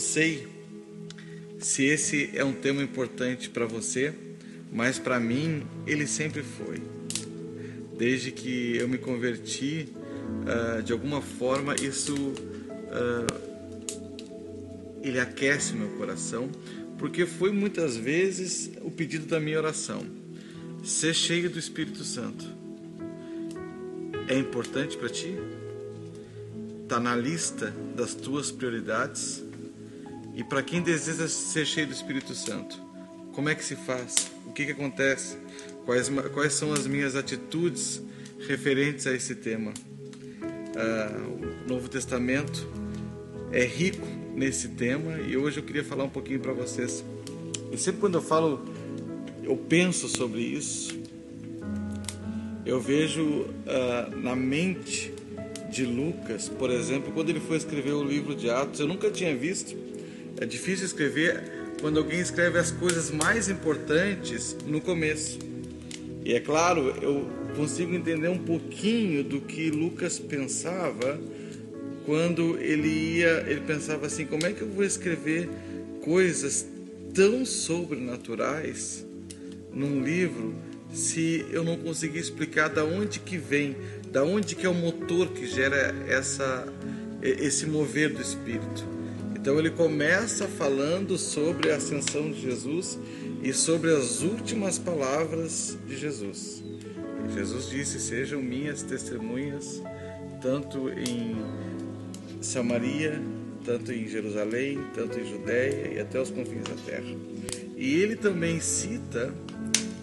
Sei se esse é um tema importante para você, mas para mim ele sempre foi. Desde que eu me converti, uh, de alguma forma isso uh, ele aquece meu coração, porque foi muitas vezes o pedido da minha oração: ser cheio do Espírito Santo. É importante para ti? Está na lista das tuas prioridades? E para quem deseja ser cheio do Espírito Santo, como é que se faz? O que, que acontece? Quais, quais são as minhas atitudes referentes a esse tema? Ah, o Novo Testamento é rico nesse tema e hoje eu queria falar um pouquinho para vocês. E sempre quando eu falo, eu penso sobre isso, eu vejo ah, na mente de Lucas, por exemplo, quando ele foi escrever o livro de Atos, eu nunca tinha visto é difícil escrever quando alguém escreve as coisas mais importantes no começo. E é claro, eu consigo entender um pouquinho do que Lucas pensava quando ele ia, ele pensava assim, como é que eu vou escrever coisas tão sobrenaturais num livro se eu não conseguir explicar da onde que vem, da onde que é o motor que gera essa esse mover do espírito. Então ele começa falando sobre a ascensão de Jesus e sobre as últimas palavras de Jesus. Jesus disse: Sejam minhas testemunhas, tanto em Samaria, tanto em Jerusalém, tanto em Judéia e até os confins da terra. E ele também cita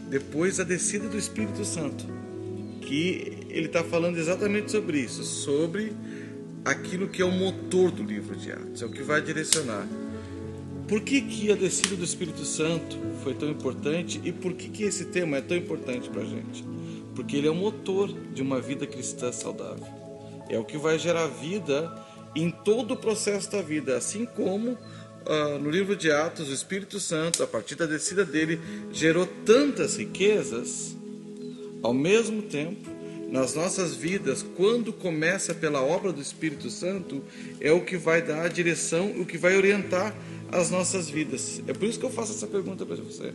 depois a descida do Espírito Santo, que ele está falando exatamente sobre isso, sobre aquilo que é o motor do livro de Atos, é o que vai direcionar. Por que, que a descida do Espírito Santo foi tão importante e por que, que esse tema é tão importante para a gente? Porque ele é o motor de uma vida cristã saudável. É o que vai gerar vida em todo o processo da vida, assim como uh, no livro de Atos, o Espírito Santo, a partir da descida dele, gerou tantas riquezas, ao mesmo tempo, nas nossas vidas, quando começa pela obra do Espírito Santo, é o que vai dar a direção, o que vai orientar as nossas vidas. É por isso que eu faço essa pergunta para você.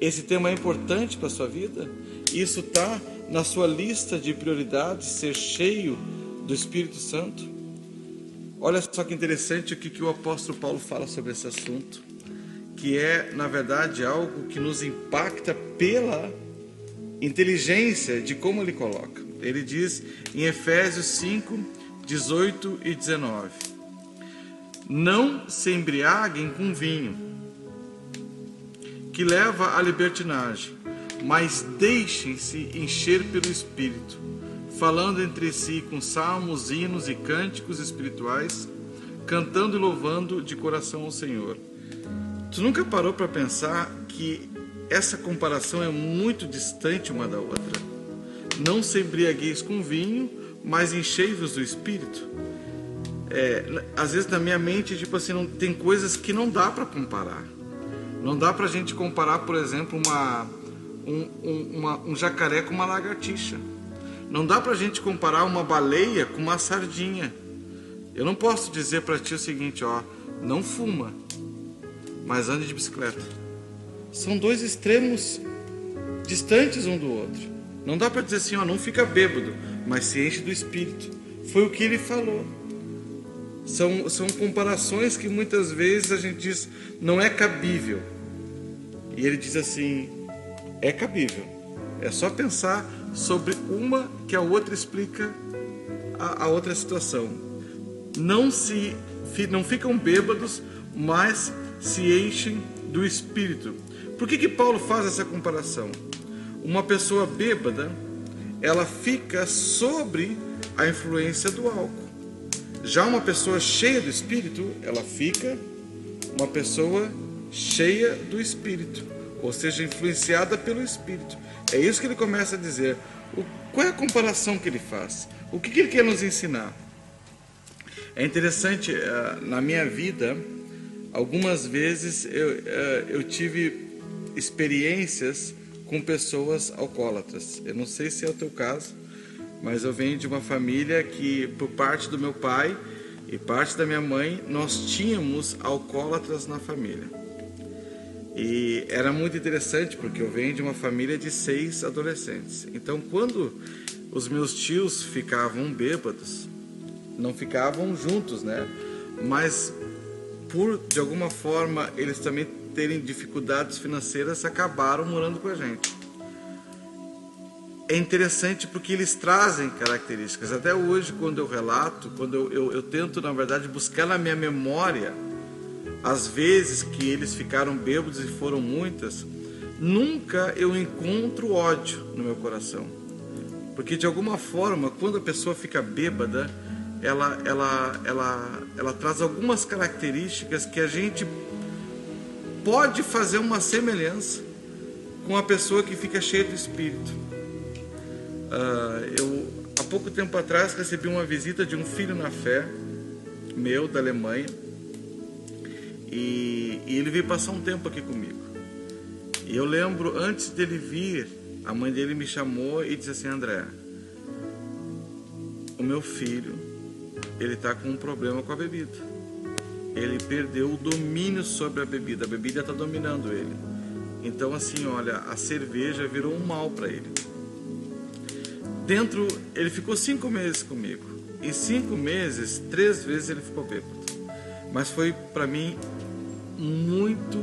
Esse tema é importante para a sua vida? Isso está na sua lista de prioridades, ser cheio do Espírito Santo? Olha só que interessante o que, que o apóstolo Paulo fala sobre esse assunto, que é, na verdade, algo que nos impacta pela inteligência de como ele coloca. Ele diz em Efésios 5, 18 e 19: Não se embriaguem com vinho, que leva à libertinagem, mas deixem-se encher pelo Espírito, falando entre si com salmos, hinos e cânticos espirituais, cantando e louvando de coração ao Senhor. Tu nunca parou para pensar que essa comparação é muito distante uma da outra. Não se embriagueis com vinho, mas enchei-vos do Espírito. É, às vezes na minha mente, tipo assim, não, tem coisas que não dá para comparar. Não dá para a gente comparar, por exemplo, uma, um, um, uma, um jacaré com uma lagartixa. Não dá para a gente comparar uma baleia com uma sardinha. Eu não posso dizer para ti o seguinte, ó, não fuma, mas ande de bicicleta. São dois extremos distantes um do outro. Não dá para dizer assim, ó, não fica bêbado, mas se enche do espírito. Foi o que ele falou. São, são comparações que muitas vezes a gente diz não é cabível. E ele diz assim: é cabível. É só pensar sobre uma que a outra explica a, a outra situação. Não se não ficam bêbados, mas se enchem do espírito. Por que, que Paulo faz essa comparação? Uma pessoa bêbada, ela fica sobre a influência do álcool. Já uma pessoa cheia do espírito, ela fica uma pessoa cheia do espírito, ou seja, influenciada pelo espírito. É isso que ele começa a dizer. O, qual é a comparação que ele faz? O que, que ele quer nos ensinar? É interessante, eh, na minha vida, algumas vezes eu, eh, eu tive experiências com pessoas alcoólatras. Eu não sei se é o teu caso, mas eu venho de uma família que, por parte do meu pai, e parte da minha mãe, nós tínhamos alcoólatras na família. E era muito interessante porque eu venho de uma família de seis adolescentes. Então, quando os meus tios ficavam bêbados, não ficavam juntos, né? Mas por de alguma forma eles também terem dificuldades financeiras, acabaram morando com a gente. É interessante porque eles trazem características. Até hoje, quando eu relato, quando eu, eu, eu tento, na verdade, buscar na minha memória as vezes que eles ficaram bêbados e foram muitas, nunca eu encontro ódio no meu coração. Porque de alguma forma, quando a pessoa fica bêbada, ela, ela, ela, ela traz algumas características que a gente pode fazer uma semelhança com a pessoa que fica cheia do Espírito. Uh, eu, há pouco tempo atrás, recebi uma visita de um filho na fé, meu, da Alemanha, e, e ele veio passar um tempo aqui comigo. E eu lembro, antes dele vir, a mãe dele me chamou e disse assim: André, o meu filho, ele está com um problema com a bebida ele perdeu o domínio sobre a bebida. A bebida está dominando ele. Então, assim, olha, a cerveja virou um mal para ele. Dentro, ele ficou cinco meses comigo. Em cinco meses, três vezes ele ficou bêbado. Mas foi para mim muito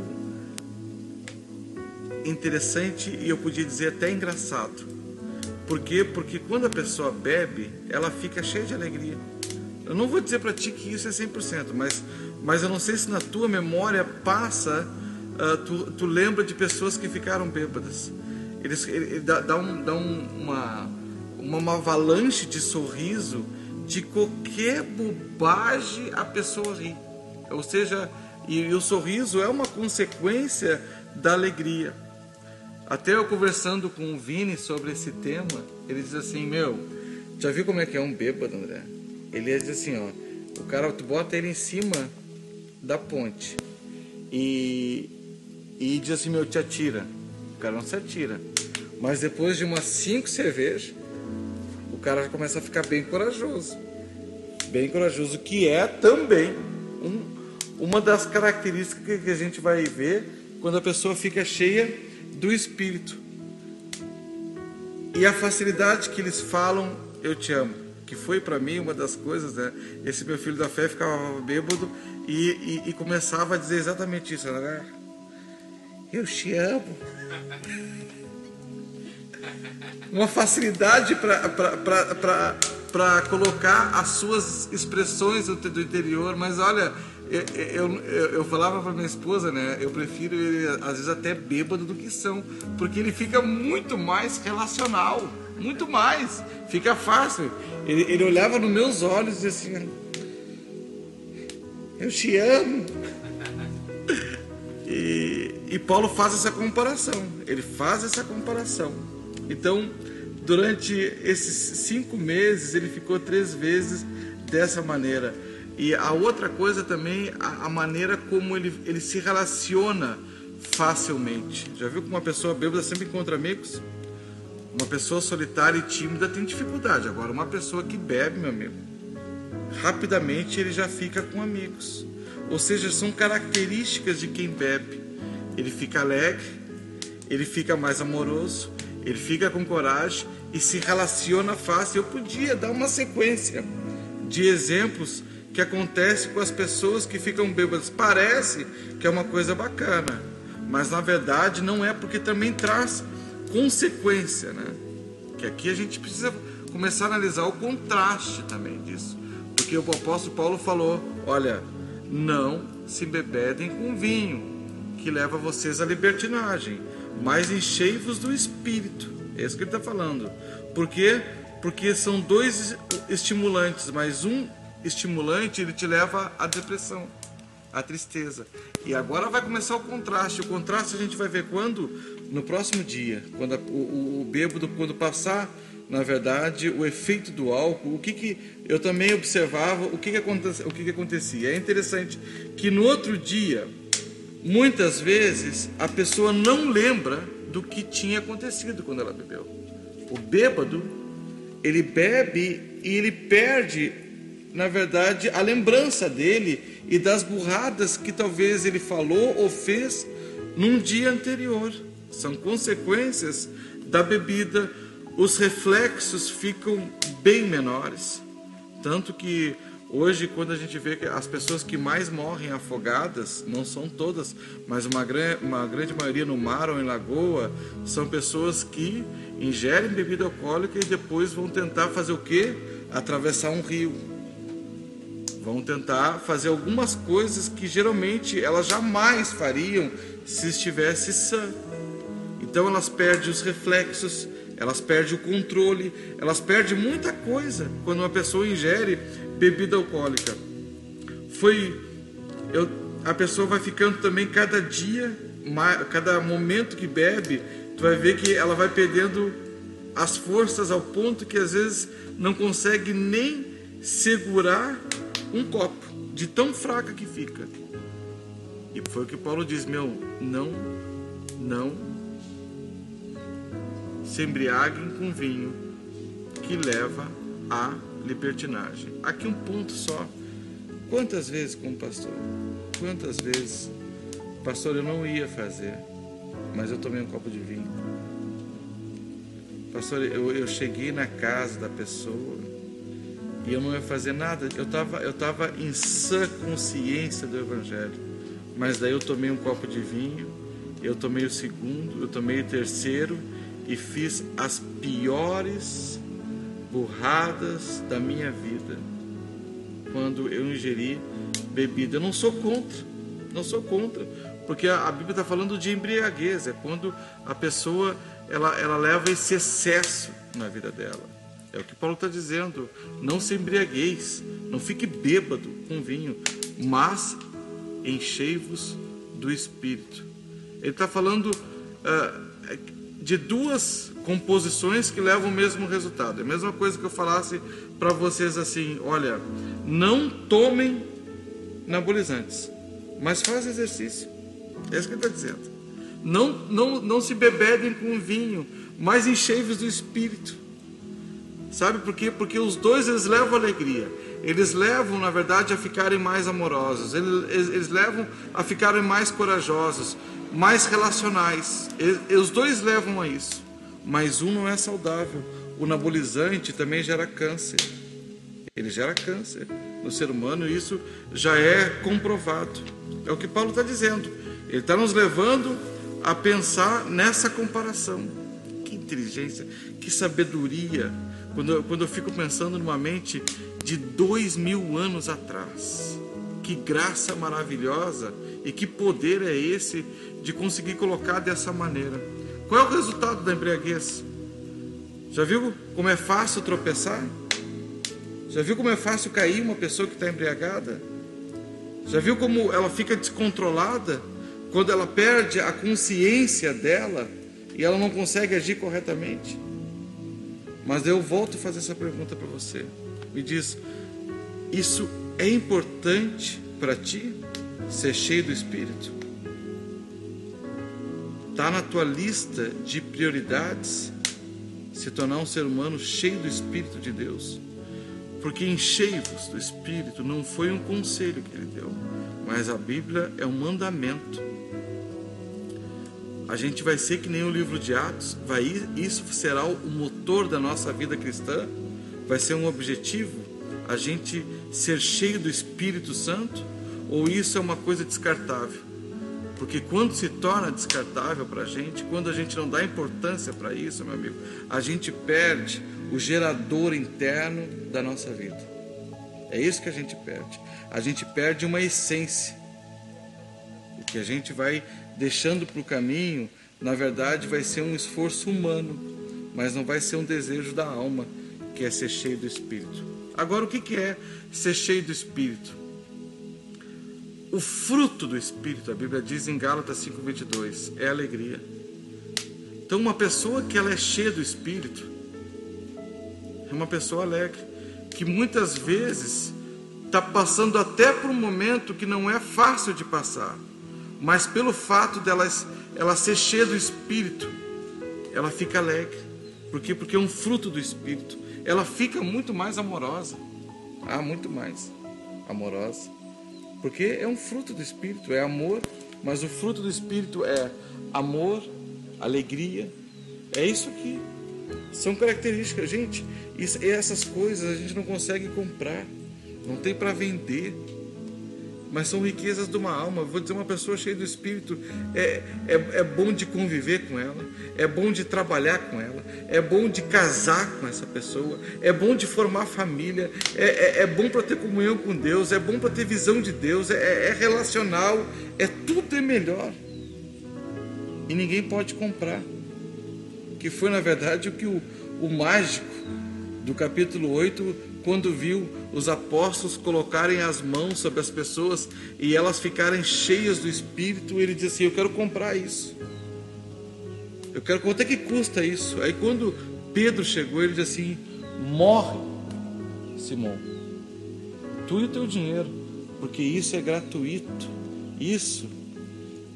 interessante e eu podia dizer até engraçado. Por quê? Porque quando a pessoa bebe, ela fica cheia de alegria. Eu não vou dizer para ti que isso é 100%, mas mas eu não sei se na tua memória passa, uh, tu, tu lembra de pessoas que ficaram bêbadas. Eles, ele, ele dá, dá, um, dá um, uma, uma, avalanche de sorriso de qualquer bobagem a pessoa ri. Ou seja, e, e o sorriso é uma consequência da alegria. Até eu conversando com o Vini sobre esse tema, ele diz assim: Meu, já viu como é que é um bêbado, André? Ele diz assim: Ó, o cara, tu bota ele em cima da ponte e, e diz assim: Meu, te atira. O cara não se atira. Mas depois de umas cinco cervejas, o cara já começa a ficar bem corajoso. Bem corajoso, que é também um, uma das características que a gente vai ver quando a pessoa fica cheia do espírito. E a facilidade que eles falam, eu te amo, que foi para mim uma das coisas, né? Esse meu filho da fé ficava bêbado e, e, e começava a dizer exatamente isso, né? Eu te amo. Uma facilidade para colocar as suas expressões do, interior, mas olha, eu, eu, eu falava para minha esposa, né? Eu prefiro ele, às vezes, até bêbado do que são, porque ele fica muito mais relacional, muito mais, fica fácil. Ele, ele olhava nos meus olhos e assim, eu te amo. E, e Paulo faz essa comparação. Ele faz essa comparação. Então, durante esses cinco meses, ele ficou três vezes dessa maneira. E a outra coisa também, a, a maneira como ele, ele se relaciona facilmente. Já viu que uma pessoa bêbada sempre encontra amigos? Uma pessoa solitária e tímida tem dificuldade. Agora, uma pessoa que bebe, meu amigo, rapidamente ele já fica com amigos. Ou seja, são características de quem bebe. Ele fica alegre, ele fica mais amoroso, ele fica com coragem e se relaciona fácil. Eu podia dar uma sequência de exemplos que acontece com as pessoas que ficam bêbadas. Parece que é uma coisa bacana, mas na verdade não é porque também traz consequência, né? Que aqui a gente precisa começar a analisar o contraste também disso. Porque o apóstolo Paulo falou: olha, não se bebedem com vinho, que leva vocês à libertinagem, mas enchei-vos do espírito. É isso que ele está falando. Por quê? Porque são dois estimulantes, mas um estimulante ele te leva à depressão, à tristeza. E agora vai começar o contraste. O contraste a gente vai ver quando? No próximo dia, quando o, o, o bêbado, quando passar na verdade, o efeito do álcool, o que, que eu também observava, o que, que, acontecia, o que, que acontecia. É interessante que no outro dia, muitas vezes, a pessoa não lembra do que tinha acontecido quando ela bebeu. O bêbado, ele bebe e ele perde na verdade, a lembrança dele e das burradas que talvez ele falou ou fez num dia anterior. São consequências da bebida, os reflexos ficam bem menores. Tanto que hoje, quando a gente vê que as pessoas que mais morrem afogadas, não são todas, mas uma, uma grande maioria no mar ou em lagoa, são pessoas que ingerem bebida alcoólica e depois vão tentar fazer o quê? Atravessar um rio. Vão tentar fazer algumas coisas que geralmente elas jamais fariam se estivesse sã. Então elas perdem os reflexos, elas perdem o controle, elas perdem muita coisa quando uma pessoa ingere bebida alcoólica. Foi eu, a pessoa vai ficando também cada dia, cada momento que bebe, tu vai ver que ela vai perdendo as forças ao ponto que às vezes não consegue nem segurar um copo, de tão fraca que fica. E foi o que Paulo diz: meu, não, não se embriaguem com vinho que leva à libertinagem. Aqui um ponto só. Quantas vezes, como pastor, quantas vezes, pastor, eu não ia fazer, mas eu tomei um copo de vinho. Pastor, eu, eu cheguei na casa da pessoa e eu não ia fazer nada. Eu estava eu tava em sã consciência do Evangelho, mas daí eu tomei um copo de vinho, eu tomei o segundo, eu tomei o terceiro e fiz as piores burradas da minha vida quando eu ingeri bebida. Eu não sou contra, não sou contra, porque a, Bíblia está falando de embriaguez, é quando a pessoa ela, ela leva esse excesso na vida dela. É o que Paulo está dizendo. Não se embriagueis, não fique bêbado com vinho, mas enchei-vos do Espírito. Ele está falando uh, de duas composições que levam o mesmo resultado. É a mesma coisa que eu falasse para vocês assim: olha, não tomem anabolizantes, mas faz exercício. É isso que ele está dizendo. Não, não, não se bebedem com vinho, mas enchei-vos do espírito. Sabe por quê? Porque os dois eles levam alegria. Eles levam, na verdade, a ficarem mais amorosos. Eles, eles, eles levam a ficarem mais corajosos mais relacionais. E, os dois levam a isso, mas um não é saudável. O anabolizante também gera câncer. Ele gera câncer no ser humano e isso já é comprovado. É o que Paulo está dizendo. Ele está nos levando a pensar nessa comparação. Que inteligência, que sabedoria. Quando eu, quando eu fico pensando numa mente de dois mil anos atrás. Que graça maravilhosa e que poder é esse de conseguir colocar dessa maneira. Qual é o resultado da embriaguez? Já viu como é fácil tropeçar? Já viu como é fácil cair uma pessoa que está embriagada? Já viu como ela fica descontrolada quando ela perde a consciência dela e ela não consegue agir corretamente? Mas eu volto a fazer essa pergunta para você. Me diz: isso é importante para ti ser cheio do Espírito? Está na tua lista de prioridades se tornar um ser humano cheio do Espírito de Deus? Porque enchei-vos do Espírito não foi um conselho que ele deu, mas a Bíblia é um mandamento. A gente vai ser que nem o livro de Atos, vai isso será o motor da nossa vida cristã, vai ser um objetivo a gente ser cheio do Espírito Santo, ou isso é uma coisa descartável? Porque quando se torna descartável para a gente, quando a gente não dá importância para isso, meu amigo, a gente perde o gerador interno da nossa vida. É isso que a gente perde. A gente perde uma essência. O que a gente vai deixando para o caminho, na verdade, vai ser um esforço humano, mas não vai ser um desejo da alma, que é ser cheio do Espírito. Agora, o que é ser cheio do Espírito? O fruto do Espírito, a Bíblia diz em Gálatas 5,22, é alegria. Então, uma pessoa que ela é cheia do Espírito é uma pessoa alegre, que muitas vezes está passando até por um momento que não é fácil de passar, mas pelo fato dela ela ser cheia do Espírito, ela fica alegre. Por quê? Porque é um fruto do Espírito. Ela fica muito mais amorosa. Ah, muito mais amorosa. Porque é um fruto do Espírito, é amor, mas o fruto do Espírito é amor, alegria. É isso aqui. São características, gente. Isso, essas coisas a gente não consegue comprar, não tem para vender mas são riquezas de uma alma. Vou dizer, uma pessoa cheia do Espírito é, é, é bom de conviver com ela, é bom de trabalhar com ela, é bom de casar com essa pessoa, é bom de formar família, é, é, é bom para ter comunhão com Deus, é bom para ter visão de Deus, é, é relacional, é tudo é melhor. E ninguém pode comprar. Que foi, na verdade, o que o, o mágico do capítulo 8 quando viu os apóstolos colocarem as mãos sobre as pessoas e elas ficarem cheias do Espírito, ele disse assim: Eu quero comprar isso. Eu quero quanto é que custa isso? Aí quando Pedro chegou, ele disse assim: Morre, Simão, tu e o teu dinheiro, porque isso é gratuito. Isso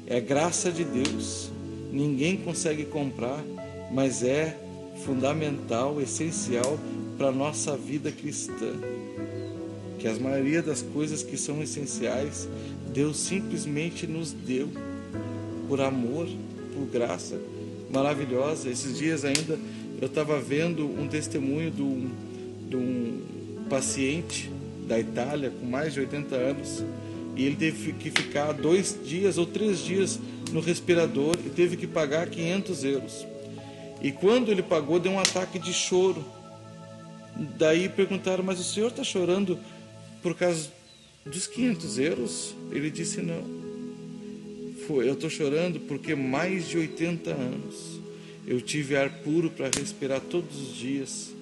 é graça de Deus. Ninguém consegue comprar, mas é fundamental, essencial para a nossa vida cristã. Que a maioria das coisas que são essenciais, Deus simplesmente nos deu por amor, por graça maravilhosa. Esses dias ainda eu estava vendo um testemunho de um, de um paciente da Itália com mais de 80 anos e ele teve que ficar dois dias ou três dias no respirador e teve que pagar 500 euros. E quando ele pagou, deu um ataque de choro Daí perguntaram, mas o senhor está chorando por causa dos 500 euros? Ele disse, não. Foi, eu estou chorando porque mais de 80 anos eu tive ar puro para respirar todos os dias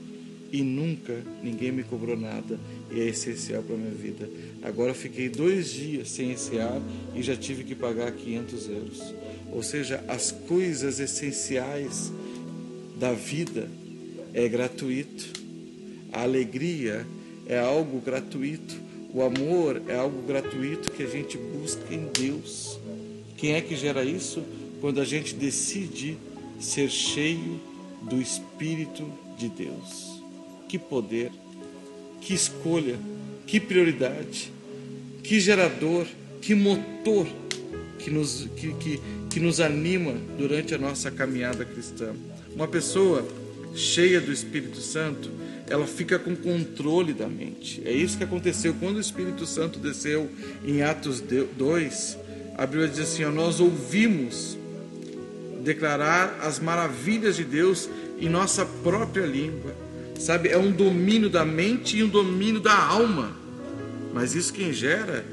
e nunca ninguém me cobrou nada e é essencial para a minha vida. Agora fiquei dois dias sem esse ar e já tive que pagar 500 euros. Ou seja, as coisas essenciais da vida é gratuito. A alegria é algo gratuito. O amor é algo gratuito que a gente busca em Deus. Quem é que gera isso? Quando a gente decide ser cheio do Espírito de Deus. Que poder, que escolha, que prioridade, que gerador, que motor que nos, que, que, que nos anima durante a nossa caminhada cristã. Uma pessoa cheia do Espírito Santo, ela fica com controle da mente. É isso que aconteceu quando o Espírito Santo desceu em Atos 2. A Bíblia diz assim: Nós ouvimos declarar as maravilhas de Deus em nossa própria língua. Sabe, é um domínio da mente e um domínio da alma. Mas isso quem gera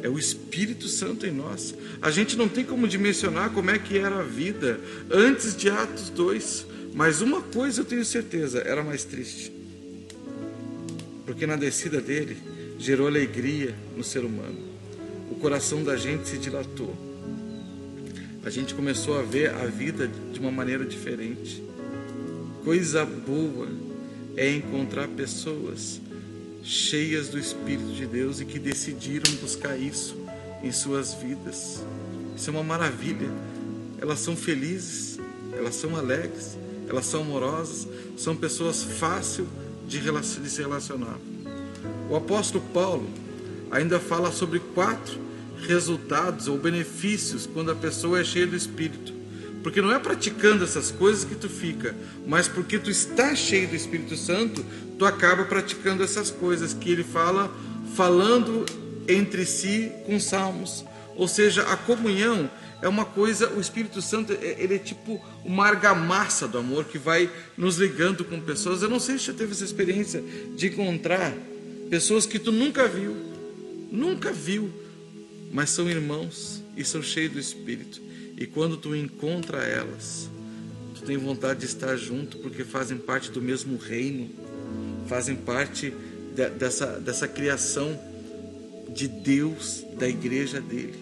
é o Espírito Santo em nós. A gente não tem como dimensionar como é que era a vida antes de Atos 2. Mas uma coisa eu tenho certeza, era mais triste porque na descida dele gerou alegria no ser humano. O coração da gente se dilatou. A gente começou a ver a vida de uma maneira diferente. Coisa boa é encontrar pessoas cheias do Espírito de Deus e que decidiram buscar isso em suas vidas. Isso é uma maravilha. Elas são felizes, elas são alegres, elas são amorosas, são pessoas fáceis de, de se relacionar. O apóstolo Paulo ainda fala sobre quatro resultados ou benefícios quando a pessoa é cheia do Espírito. Porque não é praticando essas coisas que tu fica, mas porque tu está cheio do Espírito Santo, tu acaba praticando essas coisas que ele fala, falando entre si com salmos. Ou seja, a comunhão é uma coisa, o Espírito Santo, é, ele é tipo uma argamassa do amor que vai nos ligando com pessoas. Eu não sei se já teve essa experiência de encontrar pessoas que tu nunca viu, nunca viu, mas são irmãos e são cheios do Espírito. E quando tu encontra elas, tu tem vontade de estar junto porque fazem parte do mesmo reino, fazem parte de, dessa, dessa criação de Deus, da igreja dele.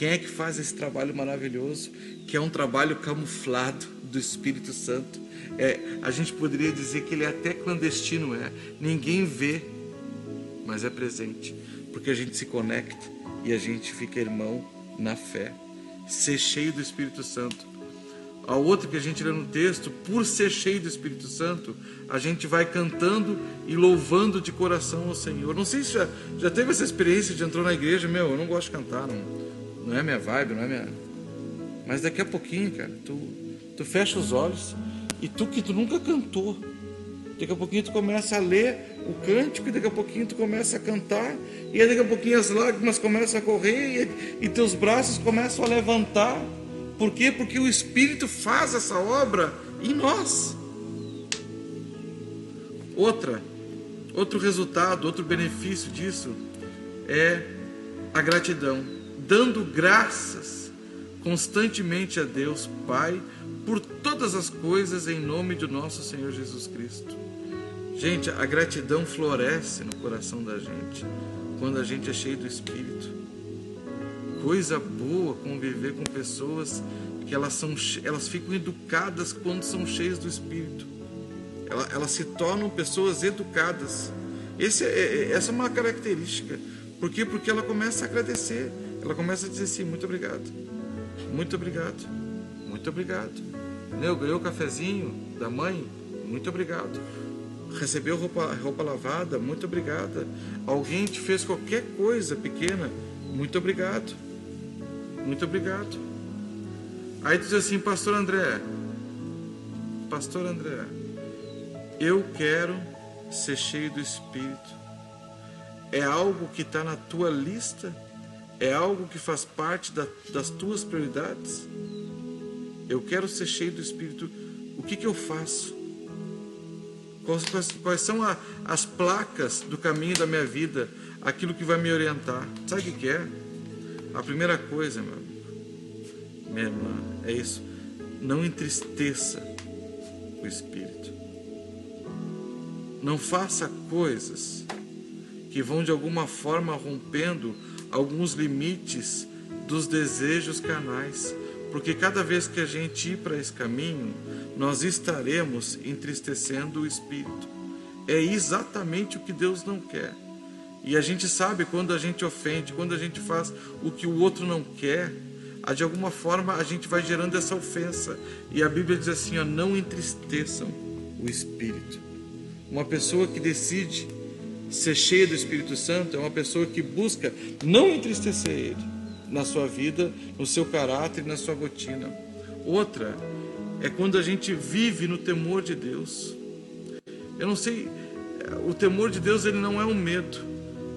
Quem é que faz esse trabalho maravilhoso? Que é um trabalho camuflado do Espírito Santo. É, a gente poderia dizer que ele é até clandestino, é. Ninguém vê, mas é presente, porque a gente se conecta e a gente fica irmão na fé. Ser cheio do Espírito Santo. A outra que a gente lê no texto, por ser cheio do Espírito Santo, a gente vai cantando e louvando de coração ao Senhor. Não sei se já, já teve essa experiência de entrar na igreja, meu, eu não gosto de cantar, não, não é minha vibe, não é minha. Mas daqui a pouquinho, cara, tu, tu fecha os olhos e tu que tu nunca cantou, daqui a pouquinho tu começa a ler o cântico, e daqui a pouquinho tu começa a cantar, e daqui a pouquinho as lágrimas começam a correr, e, e teus braços começam a levantar. Por quê? Porque o Espírito faz essa obra em nós. Outra, outro resultado, outro benefício disso é a gratidão, dando graças constantemente a Deus Pai por todas as coisas em nome do nosso Senhor Jesus Cristo. Gente, a gratidão floresce no coração da gente quando a gente é cheio do Espírito coisa boa conviver com pessoas que elas, são, elas ficam educadas quando são cheias do Espírito. Elas, elas se tornam pessoas educadas. Esse é, é, essa é uma característica. Por quê? Porque ela começa a agradecer. Ela começa a dizer assim: muito obrigado, muito obrigado, muito obrigado. Eu ganhei o cafezinho da mãe, muito obrigado. Recebeu roupa, roupa lavada, muito obrigada. Alguém te fez qualquer coisa pequena, muito obrigado. Muito obrigado. Aí diz assim, Pastor André, Pastor André, eu quero ser cheio do Espírito. É algo que está na tua lista? É algo que faz parte da, das tuas prioridades? Eu quero ser cheio do Espírito. O que, que eu faço? Quais, quais, quais são a, as placas do caminho da minha vida? Aquilo que vai me orientar? Sabe o que, que é? A primeira coisa, meu amigo, minha irmã, é isso. Não entristeça o espírito. Não faça coisas que vão de alguma forma rompendo alguns limites dos desejos carnais, porque cada vez que a gente ir para esse caminho, nós estaremos entristecendo o espírito. É exatamente o que Deus não quer. E a gente sabe quando a gente ofende, quando a gente faz o que o outro não quer, de alguma forma a gente vai gerando essa ofensa. E a Bíblia diz assim: ó, não entristeçam o espírito. Uma pessoa que decide ser cheia do Espírito Santo é uma pessoa que busca não entristecer ele na sua vida, no seu caráter na sua rotina. Outra é quando a gente vive no temor de Deus. Eu não sei, o temor de Deus ele não é um medo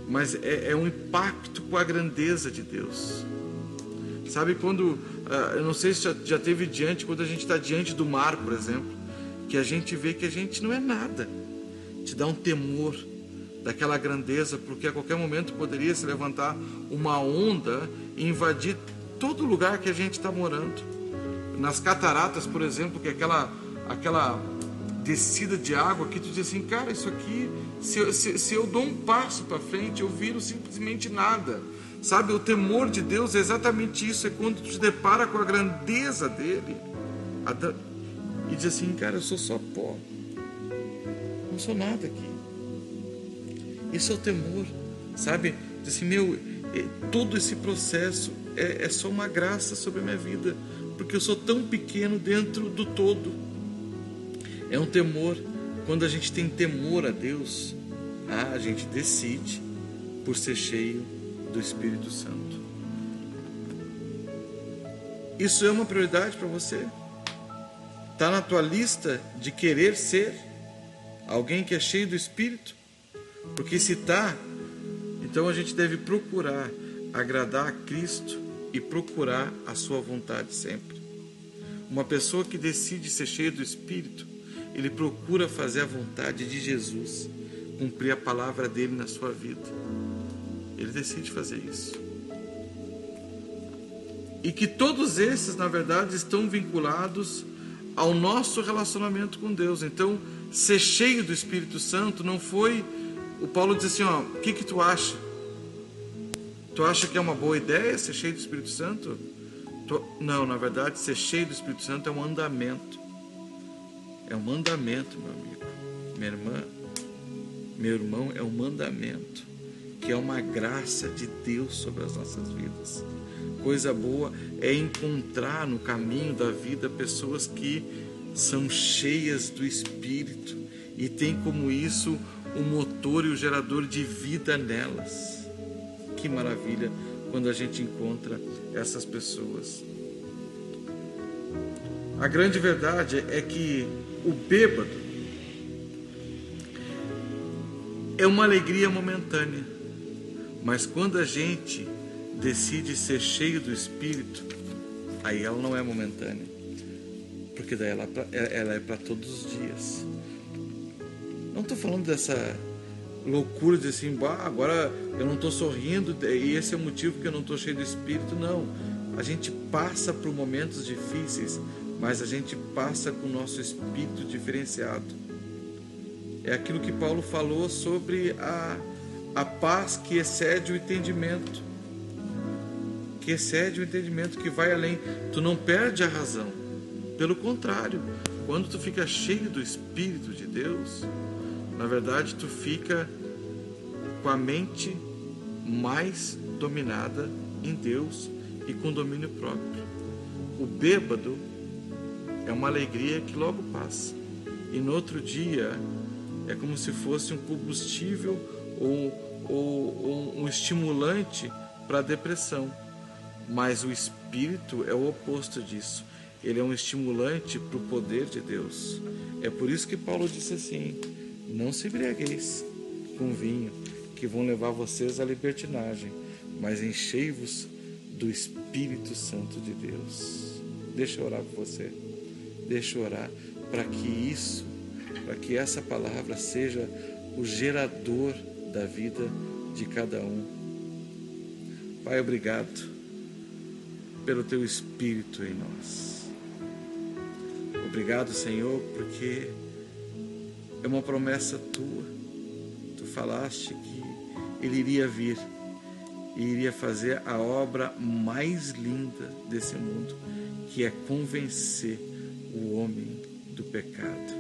mas é, é um impacto com a grandeza de Deus. Sabe quando, uh, eu não sei se já, já teve diante, quando a gente está diante do mar, por exemplo, que a gente vê que a gente não é nada, te dá um temor daquela grandeza, porque a qualquer momento poderia se levantar uma onda e invadir todo lugar que a gente está morando. Nas cataratas, por exemplo, que é aquela, aquela descida de água que tu diz assim, cara, isso aqui, se eu, se, se eu dou um passo para frente, eu viro simplesmente nada. Sabe, o temor de Deus é exatamente isso, é quando tu te depara com a grandeza dele e diz assim, cara, eu sou só pó, não sou nada aqui. Isso é o temor, sabe? Diz assim, meu, todo esse processo é, é só uma graça sobre a minha vida, porque eu sou tão pequeno dentro do todo. É um temor. Quando a gente tem temor a Deus, ah, a gente decide por ser cheio do Espírito Santo. Isso é uma prioridade para você? Está na tua lista de querer ser alguém que é cheio do Espírito? Porque se está, então a gente deve procurar agradar a Cristo e procurar a sua vontade sempre. Uma pessoa que decide ser cheia do Espírito, ele procura fazer a vontade de Jesus, cumprir a palavra dele na sua vida. Ele decide fazer isso. E que todos esses, na verdade, estão vinculados ao nosso relacionamento com Deus. Então, ser cheio do Espírito Santo não foi. O Paulo diz assim: ó, o que, que tu acha? Tu acha que é uma boa ideia ser cheio do Espírito Santo? Tu... Não, na verdade, ser cheio do Espírito Santo é um andamento. É um mandamento, meu amigo, minha irmã, meu irmão, é um mandamento que é uma graça de Deus sobre as nossas vidas. Coisa boa é encontrar no caminho da vida pessoas que são cheias do Espírito e tem como isso o motor e o gerador de vida nelas. Que maravilha quando a gente encontra essas pessoas. A grande verdade é que o bêbado é uma alegria momentânea, mas quando a gente decide ser cheio do Espírito, aí ela não é momentânea, porque daí ela, é ela é para todos os dias. Não estou falando dessa loucura de assim, bah, agora eu não estou sorrindo e esse é o motivo que eu não estou cheio do Espírito. Não. A gente passa por momentos difíceis, mas a gente passa com o nosso espírito diferenciado. É aquilo que Paulo falou sobre a, a paz que excede o entendimento. Que excede o entendimento, que vai além. Tu não perde a razão. Pelo contrário, quando tu fica cheio do Espírito de Deus, na verdade, tu fica com a mente mais dominada em Deus e com domínio próprio. O bêbado é uma alegria que logo passa. E no outro dia é como se fosse um combustível ou, ou, ou um estimulante para a depressão. Mas o espírito é o oposto disso. Ele é um estimulante para o poder de Deus. É por isso que Paulo disse assim: não se embriagueis com vinho, que vão levar vocês à libertinagem, mas enchei-vos do Espírito Santo de Deus. Deixa eu orar por você. Deixa eu orar para que isso, para que essa palavra seja o gerador da vida de cada um. Pai, obrigado pelo teu Espírito em nós. Obrigado, Senhor, porque é uma promessa tua. Tu falaste que ele iria vir e iria fazer a obra mais linda desse mundo, que é convencer o homem do pecado.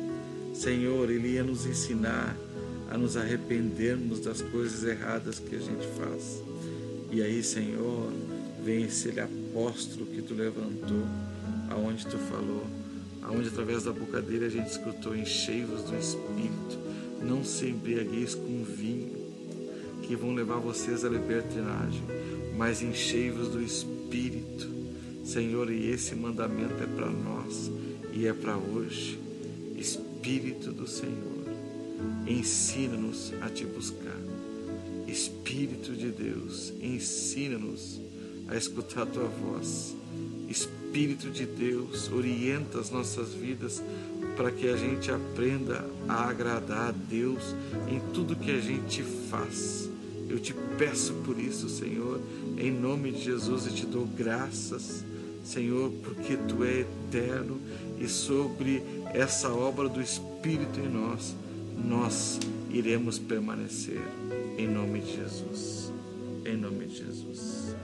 Senhor, ele ia nos ensinar a nos arrependermos das coisas erradas que a gente faz. E aí, Senhor, vem esse apóstolo que tu levantou, aonde tu falou aonde através da boca dele a gente escutou enchei-vos do Espírito, não se embriagueis com vinho, que vão levar vocês à libertinagem, mas enchei-vos do Espírito. Senhor, e esse mandamento é para nós e é para hoje. Espírito do Senhor, ensina-nos a te buscar. Espírito de Deus, ensina-nos a escutar a tua voz. Espírito Espírito de Deus orienta as nossas vidas para que a gente aprenda a agradar a Deus em tudo que a gente faz. Eu te peço por isso, Senhor, em nome de Jesus, e te dou graças, Senhor, porque tu é eterno e sobre essa obra do Espírito em nós, nós iremos permanecer. Em nome de Jesus. Em nome de Jesus.